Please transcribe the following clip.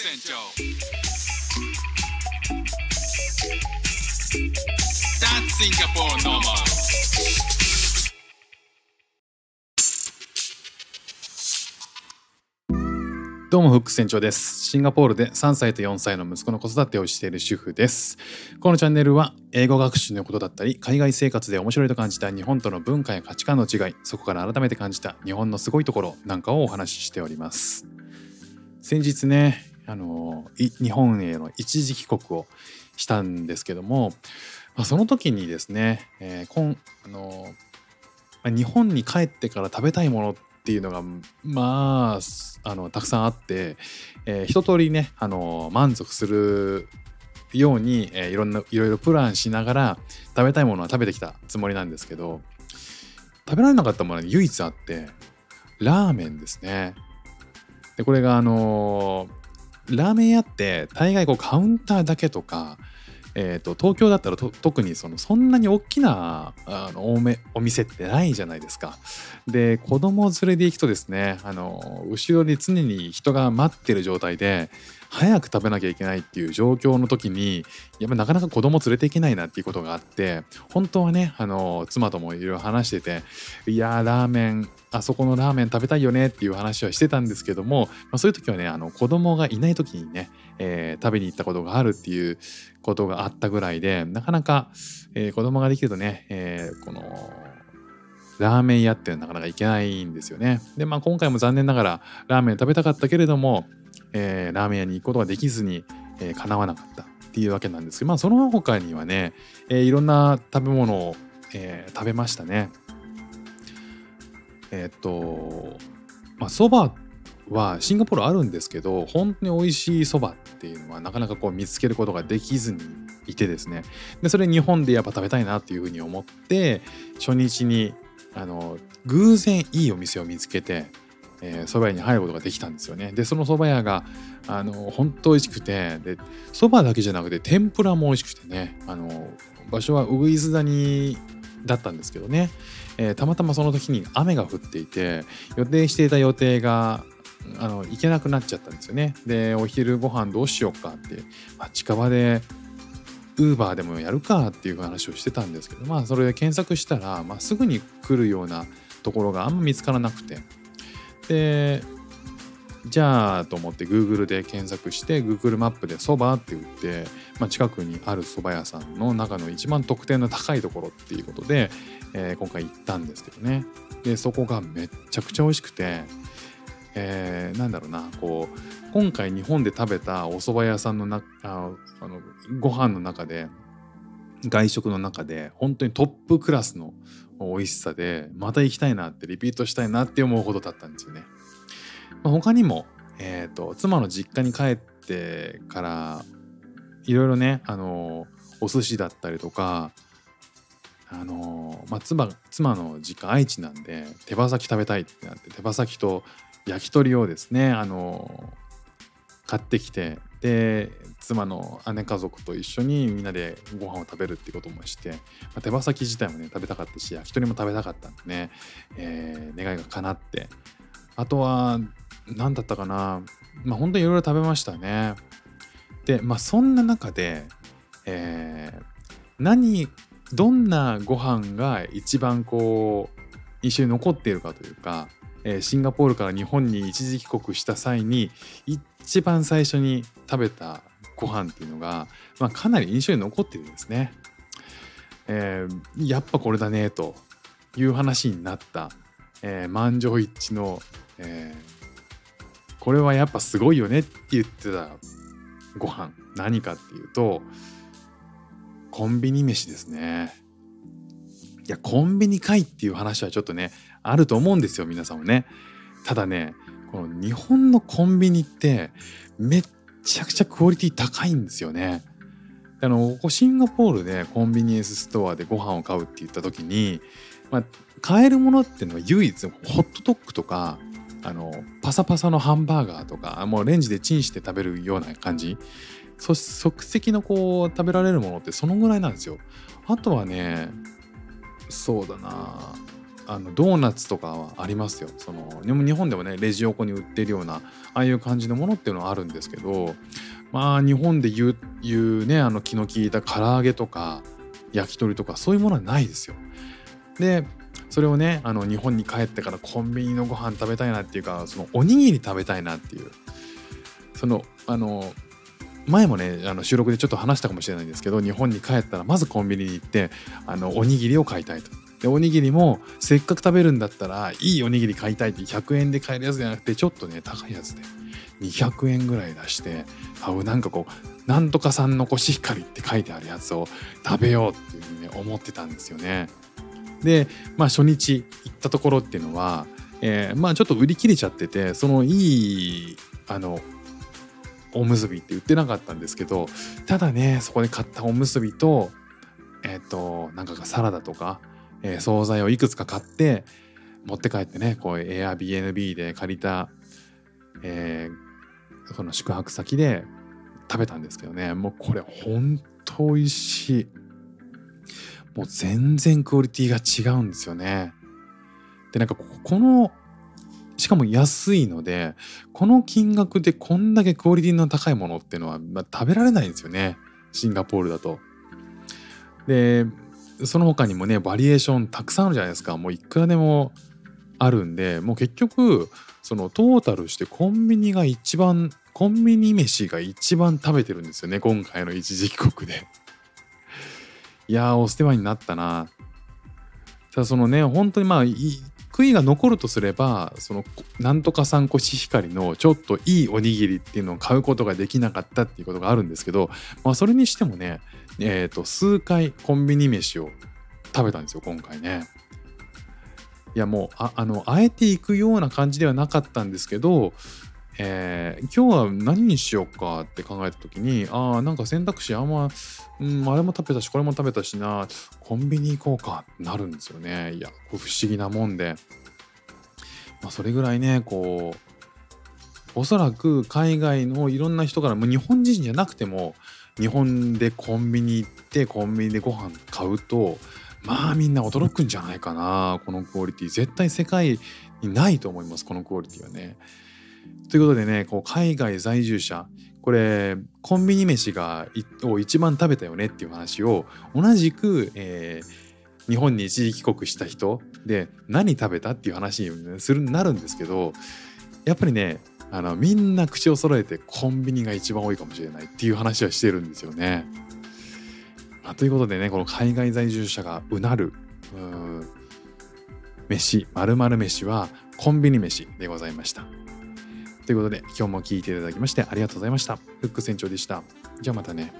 船長 That's Singapore normal どうもフック船長です。シンガポールで3歳と4歳の息子の子育てをしている主婦です。このチャンネルは英語学習のことだったり、海外生活で面白いと感じた日本との文化や価値観の違い、そこから改めて感じた日本のすごいところなんかをお話ししております。先日ね、あの日本への一時帰国をしたんですけども、まあ、その時にですね、えーこんあの日本に帰ってから食べたいものっていうのがまああのたくさんあって、えー一通りねあの満足するように、えーいろんないろいろプランしながら食べたいものは食べてきたつもりなんですけど食べられなかったものが唯一あってラーメンですね。でこれがあのラーメン屋って大概こうカウンターだけとかえー、と東京だったら特にそのそんなに大きなあのおめお店ってないじゃないですか。で子供連れで行くとですねあの後ろに常に人が待ってる状態で早く食べなきゃいけないっていう状況の時にやっぱなかなか子供連れていけないなっていうことがあって本当はねあの妻ともいろいろ話してていやーラーメンあそこのラーメン食べたいよねっていう話はしてたんですけども、まあ、そういう時はねあの子供がいない時にね、えー食べに行ったことがあるっていうことがあったぐらいでなかなか、えー子供ができるとね、えーこのラーメン屋ってなかなか行けないんですよね。でまあ今回も残念ながらラーメン食べたかったけれども、えーラーメン屋に行くことができずに、えー叶わなかったっていうわけなんですけどまあその他にはね、えーいろんな食べ物を、えー食べましたね。えーっとまあそばはシンガポールあるんですけど本当に美味しいそばっていうのはなかなかこう見つけることができずにいてですねでそれ日本でやっぱ食べたいなっていうふうに思って初日にあの偶然いいお店を見つけてえー蕎麦屋に入ることができたんですよね。でその蕎麦屋があの本当美味しくてで蕎麦だけじゃなくて天ぷらも美味しくてねあの場所はウグイス谷だったんですけどね、えーたまたまその時に雨が降っていて予定していた予定があの行けなくなっちゃったんですよね。でお昼ご飯どうしようかって、まあ、近場でウーバーでもやるかっていう話をしてたんですけどまあそれで検索したら、まあ、すぐに来るようなところがあんま見つからなくて。でじゃあと思って Google で検索して Google マップでそばって打って、まあ、近くにある蕎麦屋さんの中の一番得点の高いところっていうことで、えー今回行ったんですけどね。でそこがめっちゃくちゃ美味しくて、えーなんだろうなこう今回日本で食べたお蕎麦屋さんのなああのご飯の中で外食の中で本当にトップクラスの美味しさでまた行きたいなってリピートしたいなって思うほどだったんですよね。まあ、他にも、えー、と妻の実家に帰ってからいろいろねあのお寿司だったりとかあの、まあ、妻妻の実家愛知なんで手羽先食べたいってなって手羽先と焼き鳥をですねあの買ってきてで妻の姉家族と一緒にみんなでご飯を食べるってこともして、まあ、手羽先自体もね食べたかったし焼き鳥も食べたかったんでね、えー願いが叶って。あとは何だったかなまあ本当にいろいろ食べましたね。でまあそんな中で、えー何どんなご飯が一番こう印象に残っているかというか、えーシンガポールから日本に一時帰国した際に一番最初に食べたご飯っていうのが、まあ、かなり印象に残ってるんですね。えーやっぱこれだねという話になった、えー満場一致の、えーこれはやっぱすごいよねって言ってたご飯何かっていうとコンビニ飯ですね。いやコンビニかいっていう話はちょっとねあると思うんですよ皆さんもね。ただねこの日本のコンビニってめっちゃくちゃクオリティ高いんですよね。あのシンガポールでコンビニエンスストアでご飯を買うって言った時に、まあ、買えるものっていうのは唯一ホットドッグとかあのパサパサのハンバーガーとかもうレンジでチンして食べるような感じそ即席のこう食べられるものってそのぐらいなんですよ。あとはねそうだなあのドーナツとかはありますよそのでも日本でもねレジ横に売ってるようなああいう感じのものっていうのはあるんですけどまあ日本で言う言うねあの気の利いた唐揚げとか焼き鳥とかそういうものはないですよ。でそれをねあの日本に帰ってからコンビニのご飯食べたいなっていうかそのおにぎり食べたいなっていうそのあの前もねあの収録でちょっと話したかもしれないんですけど日本に帰ったらまずコンビニに行ってあのおにぎりを買いたいと。でおにぎりもせっかく食べるんだったらいいおにぎり買いたいって100円で買えるやつじゃなくてちょっとね高いやつで200円ぐらい出してあなんかこうなんとかさんのコシヒカリって書いてあるやつを食べようっていうふうにね思ってたんですよね。でまあ初日行ったところっていうのは、えー、まあちょっと売り切れちゃっててそのいいあのおむすびって売ってなかったんですけどただねそこで買ったおむすびとえっ、ー、となんかサラダとか、えー、惣菜をいくつか買って持って帰ってねこう Airbnb で借りた、えー、その宿泊先で食べたんですけどね。もうこれほんと美味しい。もう全然クオリティが違うんですよね。でなんかこのしかも安いのでこの金額でこんだけクオリティの高いものっていうのは、まあ、食べられないんですよね。シンガポールだと。でその他にもねバリエーションたくさんあるじゃないですかもういくらでもあるんでもう結局そのトータルしてコンビニが一番コンビニ飯が一番食べてるんですよね今回の一時帰国で。いやーお世話になったな。ただそのね本当にまあ悔いが残るとすればそのなんとかさんコシヒカリのちょっといいおにぎりっていうのを買うことができなかったっていうことがあるんですけど、まあ、それにしてもね、えー、と数回コンビニ飯を食べたんですよ今回ね。いやもうああのあえていくような感じではなかったんですけどえー、今日は何にしようかって考えた時にああなんか選択肢あんま、うん、あれも食べたしこれも食べたしなコンビニ行こうかってなるんですよねいや不思議なもんで、まあ、それぐらいねこうおそらく海外のいろんな人からも日本人じゃなくても日本でコンビニ行ってコンビニでご飯買うとまあみんな驚くんじゃないかなこのクオリティ絶対世界にないと思いますこのクオリティはね。ということでねこう海外在住者これコンビニ飯がを一番食べたよねっていう話を同じく、えー、日本に一時帰国した人で何食べたっていう話にするなるんですけどやっぱりねあのみんな口を揃えてコンビニが一番多いかもしれないっていう話はしてるんですよね。まあ、ということでねこの海外在住者がうなる飯〇〇飯はコンビニ飯でございました。ということで今日も聴いていただきましてありがとうございました。フック船長でした。じゃあまたね。